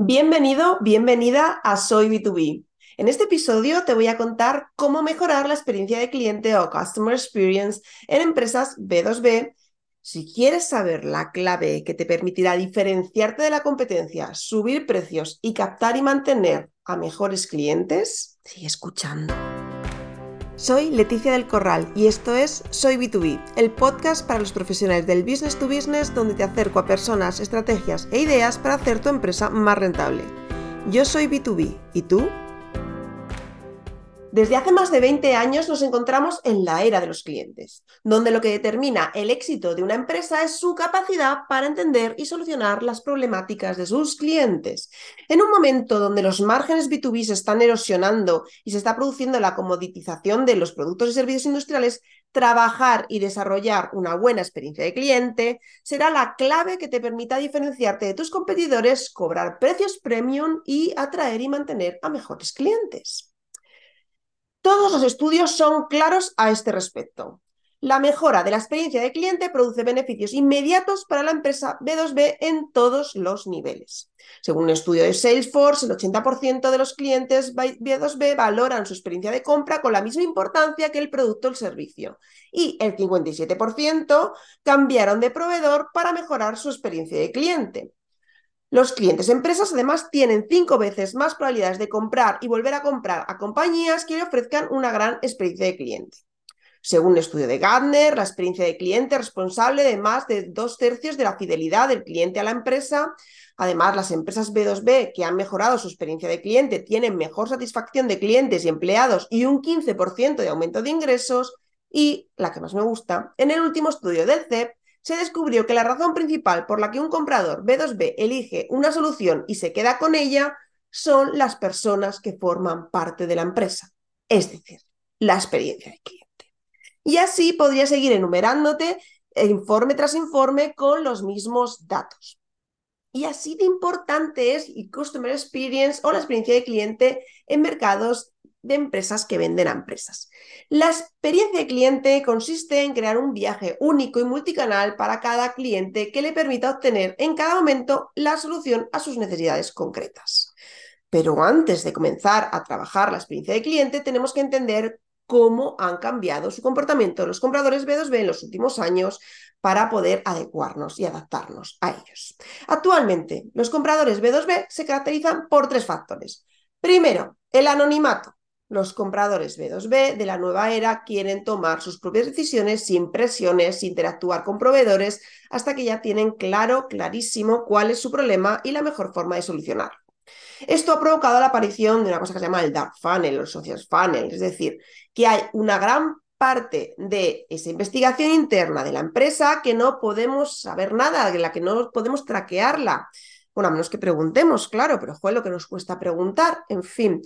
Bienvenido, bienvenida a Soy B2B. En este episodio te voy a contar cómo mejorar la experiencia de cliente o Customer Experience en empresas B2B. Si quieres saber la clave que te permitirá diferenciarte de la competencia, subir precios y captar y mantener a mejores clientes, sigue escuchando. Soy Leticia del Corral y esto es Soy B2B, el podcast para los profesionales del business to business donde te acerco a personas, estrategias e ideas para hacer tu empresa más rentable. Yo soy B2B, ¿y tú? Desde hace más de 20 años nos encontramos en la era de los clientes, donde lo que determina el éxito de una empresa es su capacidad para entender y solucionar las problemáticas de sus clientes. En un momento donde los márgenes B2B se están erosionando y se está produciendo la comoditización de los productos y servicios industriales, trabajar y desarrollar una buena experiencia de cliente será la clave que te permita diferenciarte de tus competidores, cobrar precios premium y atraer y mantener a mejores clientes. Todos los estudios son claros a este respecto. La mejora de la experiencia de cliente produce beneficios inmediatos para la empresa B2B en todos los niveles. Según un estudio de Salesforce, el 80% de los clientes B2B valoran su experiencia de compra con la misma importancia que el producto o el servicio. Y el 57% cambiaron de proveedor para mejorar su experiencia de cliente. Los clientes empresas además tienen cinco veces más probabilidades de comprar y volver a comprar a compañías que le ofrezcan una gran experiencia de cliente. Según un estudio de Gartner, la experiencia de cliente es responsable de más de dos tercios de la fidelidad del cliente a la empresa. Además, las empresas B2B que han mejorado su experiencia de cliente tienen mejor satisfacción de clientes y empleados y un 15% de aumento de ingresos. Y, la que más me gusta, en el último estudio del CEP, se descubrió que la razón principal por la que un comprador B2B elige una solución y se queda con ella son las personas que forman parte de la empresa, es decir, la experiencia de cliente. Y así podría seguir enumerándote informe tras informe con los mismos datos. Y así de importante es el Customer Experience o la experiencia de cliente en mercados de empresas que venden a empresas. La experiencia de cliente consiste en crear un viaje único y multicanal para cada cliente que le permita obtener en cada momento la solución a sus necesidades concretas. Pero antes de comenzar a trabajar la experiencia de cliente, tenemos que entender cómo han cambiado su comportamiento los compradores B2B en los últimos años para poder adecuarnos y adaptarnos a ellos. Actualmente, los compradores B2B se caracterizan por tres factores. Primero, el anonimato. Los compradores B2B de la nueva era quieren tomar sus propias decisiones sin presiones, sin interactuar con proveedores, hasta que ya tienen claro, clarísimo cuál es su problema y la mejor forma de solucionarlo. Esto ha provocado la aparición de una cosa que se llama el dark funnel el social funnel, es decir, que hay una gran parte de esa investigación interna de la empresa que no podemos saber nada, de la que no podemos traquearla. Bueno, a menos que preguntemos, claro, pero fue lo que nos cuesta preguntar, en fin.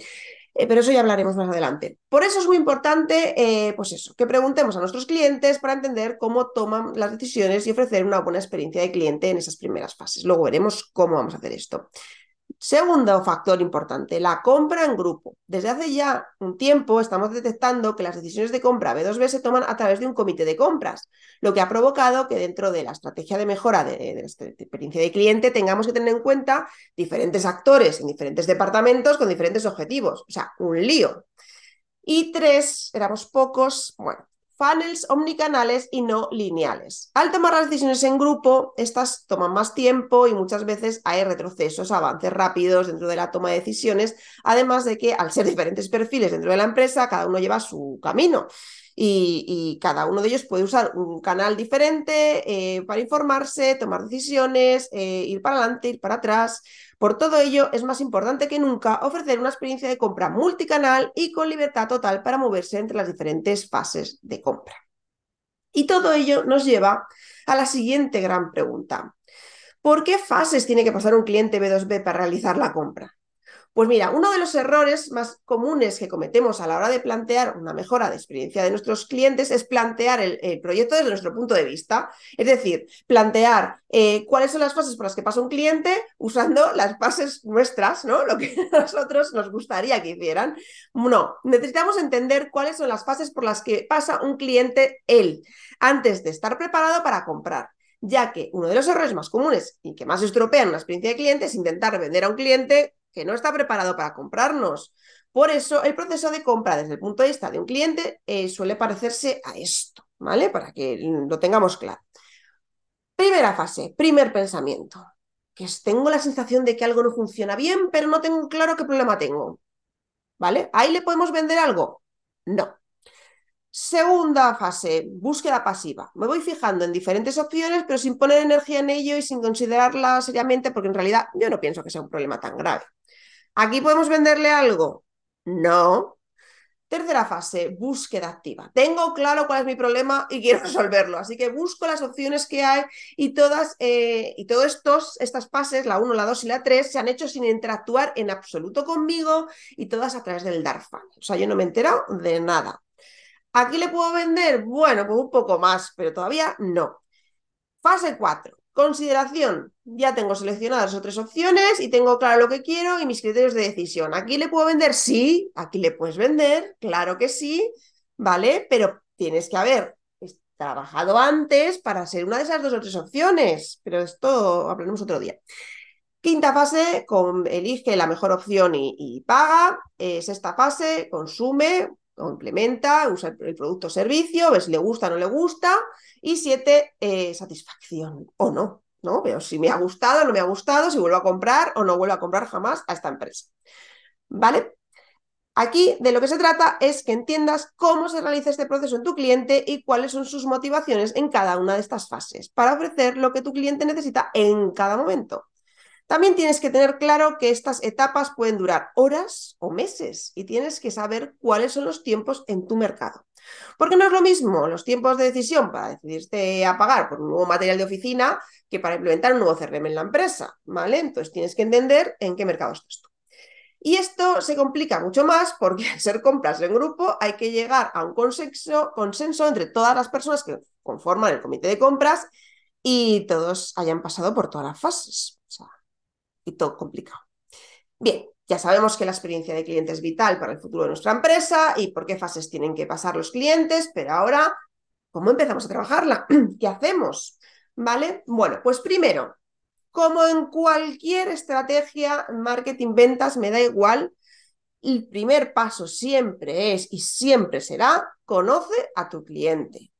Eh, pero eso ya hablaremos más adelante. Por eso es muy importante, eh, pues eso, que preguntemos a nuestros clientes para entender cómo toman las decisiones y ofrecer una buena experiencia de cliente en esas primeras fases. Luego veremos cómo vamos a hacer esto. Segundo factor importante, la compra en grupo. Desde hace ya un tiempo estamos detectando que las decisiones de compra B2B se toman a través de un comité de compras, lo que ha provocado que dentro de la estrategia de mejora de, de la experiencia de cliente tengamos que tener en cuenta diferentes actores en diferentes departamentos con diferentes objetivos. O sea, un lío. Y tres, éramos pocos, bueno, funnels omnicanales y no lineales. Al tomar las decisiones en grupo, estas toman más tiempo y muchas veces hay retrocesos, avances rápidos dentro de la toma de decisiones, además de que al ser diferentes perfiles dentro de la empresa, cada uno lleva su camino. Y, cada uno de ellos puede usar un canal diferente eh, para informarse, tomar decisiones, eh, ir para adelante, ir para atrás. Por todo ello, es más importante que nunca ofrecer una experiencia de compra multicanal y con libertad total para moverse entre las diferentes fases de compra. Y todo ello nos lleva a la siguiente gran pregunta. ¿Por qué fases tiene que pasar un cliente B2B para realizar la compra? Pues mira, uno de los errores más comunes que cometemos a la hora de plantear una mejora de experiencia de nuestros clientes es plantear el, proyecto desde nuestro punto de vista. Es decir, plantear eh, cuáles son las fases por las que pasa un cliente usando las fases nuestras, ¿no? Lo que a nosotros nos gustaría que hicieran. No, necesitamos entender cuáles son las fases por las que pasa un cliente él antes de estar preparado para comprar. ya que uno de los errores más comunes y que más estropean una experiencia de cliente es intentar vender a un cliente que no está preparado para comprarnos. Por eso, el proceso de compra desde el punto de vista de un cliente eh, suele parecerse a esto, ¿vale? Para que lo tengamos claro. Primera fase, primer pensamiento, que tengo la sensación de que algo no funciona bien, pero no tengo claro qué problema tengo. ¿Vale? ¿Ahí le podemos vender algo? No. Segunda fase, búsqueda pasiva. Me voy fijando en diferentes opciones, pero sin poner energía en ello y sin considerarla seriamente, porque en realidad yo no pienso que sea un problema tan grave. ¿Aquí podemos venderle algo? No. Tercera fase, búsqueda activa. Tengo claro cuál es mi problema y quiero resolverlo, así que busco las opciones que hay y todas eh, y todas estas fases, la 1, la 2 y la 3, se han hecho sin interactuar en absoluto conmigo y todas a través del DARFA. O sea, yo no me he enterado de nada. ¿Aquí le puedo vender? Bueno, pues un poco más, pero todavía no. Fase 4. Consideración. Ya tengo seleccionadas otras opciones y tengo claro lo que quiero y mis criterios de decisión. ¿Aquí le puedo vender? Sí, aquí le puedes vender, claro que sí, ¿vale? Pero tienes que haber trabajado antes para ser una de esas dos o tres opciones. Pero esto aprendemos otro día. Quinta fase, con, elige la mejor opción y, paga. sexta fase, consume, o implementa, usa el producto o servicio, ves si le gusta o no le gusta. Y siete, eh, satisfacción o no, ¿no? Veo si me ha gustado o no me ha gustado, si vuelvo a comprar o no vuelvo a comprar jamás a esta empresa. ¿Vale? Aquí de lo que se trata es que entiendas cómo se realiza este proceso en tu cliente y cuáles son sus motivaciones en cada una de estas fases para ofrecer lo que tu cliente necesita en cada momento. También tienes que tener claro que estas etapas pueden durar horas o meses y tienes que saber cuáles son los tiempos en tu mercado. Porque no es lo mismo los tiempos de decisión para decidirte a pagar por un nuevo material de oficina que para implementar un nuevo CRM en la empresa, ¿vale? Entonces tienes que entender en qué mercado estás tú. Y esto se complica mucho más porque al ser compras en grupo hay que llegar a un consenso, consenso entre todas las personas que conforman el comité de compras y todos hayan pasado por todas las fases. Y todo complicado. Bien, ya sabemos que la experiencia de cliente es vital para el futuro de nuestra empresa y por qué fases tienen que pasar los clientes, pero ahora, ¿cómo empezamos a trabajarla? ¿Qué hacemos? ¿Vale? Bueno, pues primero, como en cualquier estrategia, marketing, ventas, me da igual, el primer paso siempre es y siempre será, conoce a tu cliente.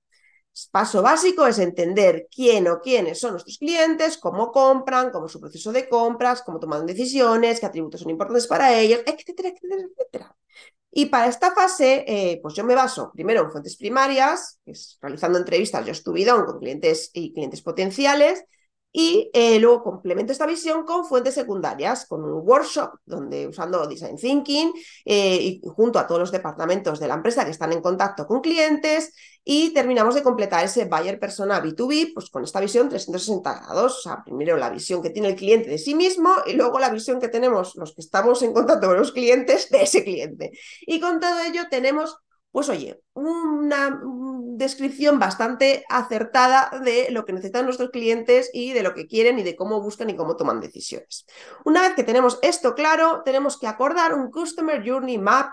Paso básico es entender quién o quiénes son nuestros clientes, cómo compran, cómo es su proceso de compras, cómo toman decisiones, qué atributos son importantes para ellos, etcétera, etcétera, etcétera. Y para esta fase, eh, pues yo me baso primero en fuentes primarias, que es realizando entrevistas yo estuve con clientes y clientes potenciales, y eh, luego complemento esta visión con fuentes secundarias, con un workshop donde usando Design Thinking eh, y junto a todos los departamentos de la empresa que están en contacto con clientes y terminamos de completar ese buyer persona B2B pues con esta visión 360 grados. O sea, primero la visión que tiene el cliente de sí mismo y luego la visión que tenemos los que estamos en contacto con los clientes de ese cliente. Y con todo ello tenemos pues oye, una descripción bastante acertada de lo que necesitan nuestros clientes y de lo que quieren y de cómo buscan y cómo toman decisiones. Una vez que tenemos esto claro, tenemos que acordar un Customer Journey Map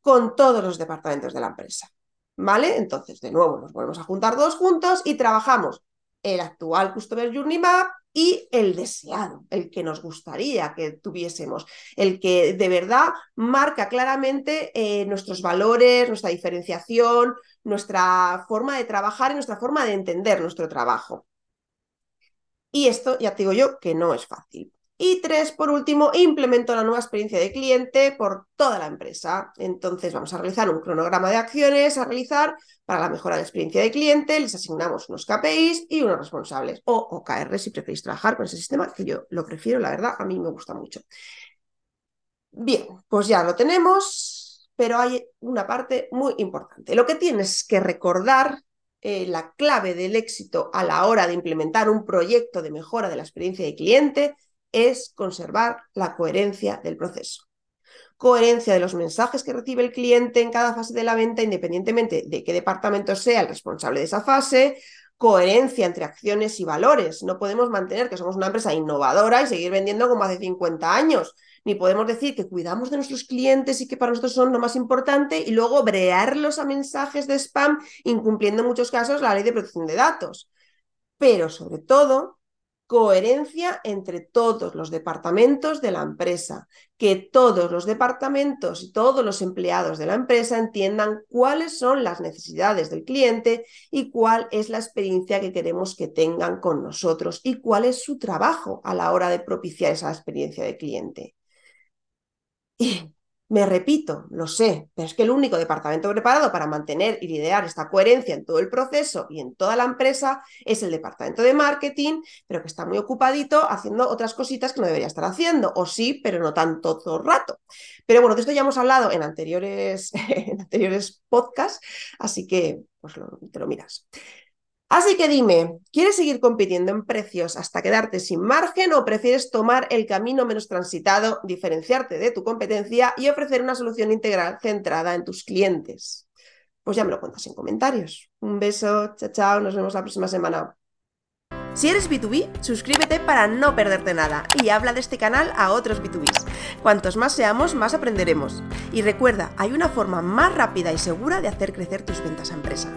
con todos los departamentos de la empresa. ¿Vale? Entonces, de nuevo, nos volvemos a juntar todos juntos y trabajamos el actual Customer Journey Map y el deseado, el que nos gustaría que tuviésemos, el que de verdad marca claramente eh, nuestros valores, nuestra diferenciación, nuestra forma de trabajar y nuestra forma de entender nuestro trabajo. Y esto, ya te digo yo, que no es fácil. Y tres, por último, implemento la nueva experiencia de cliente por toda la empresa. Entonces vamos a realizar un cronograma de acciones a realizar para la mejora de la experiencia de cliente. Les asignamos unos KPIs y unos responsables o OKR si preferís trabajar con ese sistema, que yo lo prefiero, la verdad, a mí me gusta mucho. Bien, pues ya lo tenemos, pero hay una parte muy importante. Lo que tienes que recordar eh, la clave del éxito a la hora de implementar un proyecto de mejora de la experiencia de cliente es conservar la coherencia del proceso. Coherencia de los mensajes que recibe el cliente en cada fase de la venta, independientemente de qué departamento sea el responsable de esa fase. Coherencia entre acciones y valores. No podemos mantener que somos una empresa innovadora y seguir vendiendo como hace 50 años. Ni podemos decir que cuidamos de nuestros clientes y que para nosotros son lo más importante y luego brearlos a mensajes de spam, incumpliendo en muchos casos la ley de protección de datos pero sobre todo coherencia entre todos los departamentos de la empresa, que todos los departamentos y todos los empleados de la empresa entiendan cuáles son las necesidades del cliente y cuál es la experiencia que queremos que tengan con nosotros y cuál es su trabajo a la hora de propiciar esa experiencia de cliente. Me repito, lo sé, pero es que el único departamento preparado para mantener y liderar esta coherencia en todo el proceso y en toda la empresa es el departamento de marketing, pero que está muy ocupadito haciendo otras cositas que no debería estar haciendo, o sí, pero no tanto todo el rato. Pero bueno, de esto ya hemos hablado en anteriores, anteriores podcasts, así que pues te lo miras. Así que dime, ¿quieres seguir compitiendo en precios hasta quedarte sin margen o prefieres tomar el camino menos transitado, diferenciarte de tu competencia y ofrecer una solución integral centrada en tus clientes? Pues ya me lo cuentas en comentarios. Un beso, chao, chao, nos vemos la próxima semana. Si eres B2B, suscríbete para no perderte nada y habla de este canal a otros B2Bs. Cuantos más seamos, más aprenderemos. Y recuerda, hay una forma más rápida y segura de hacer crecer tus ventas a empresa.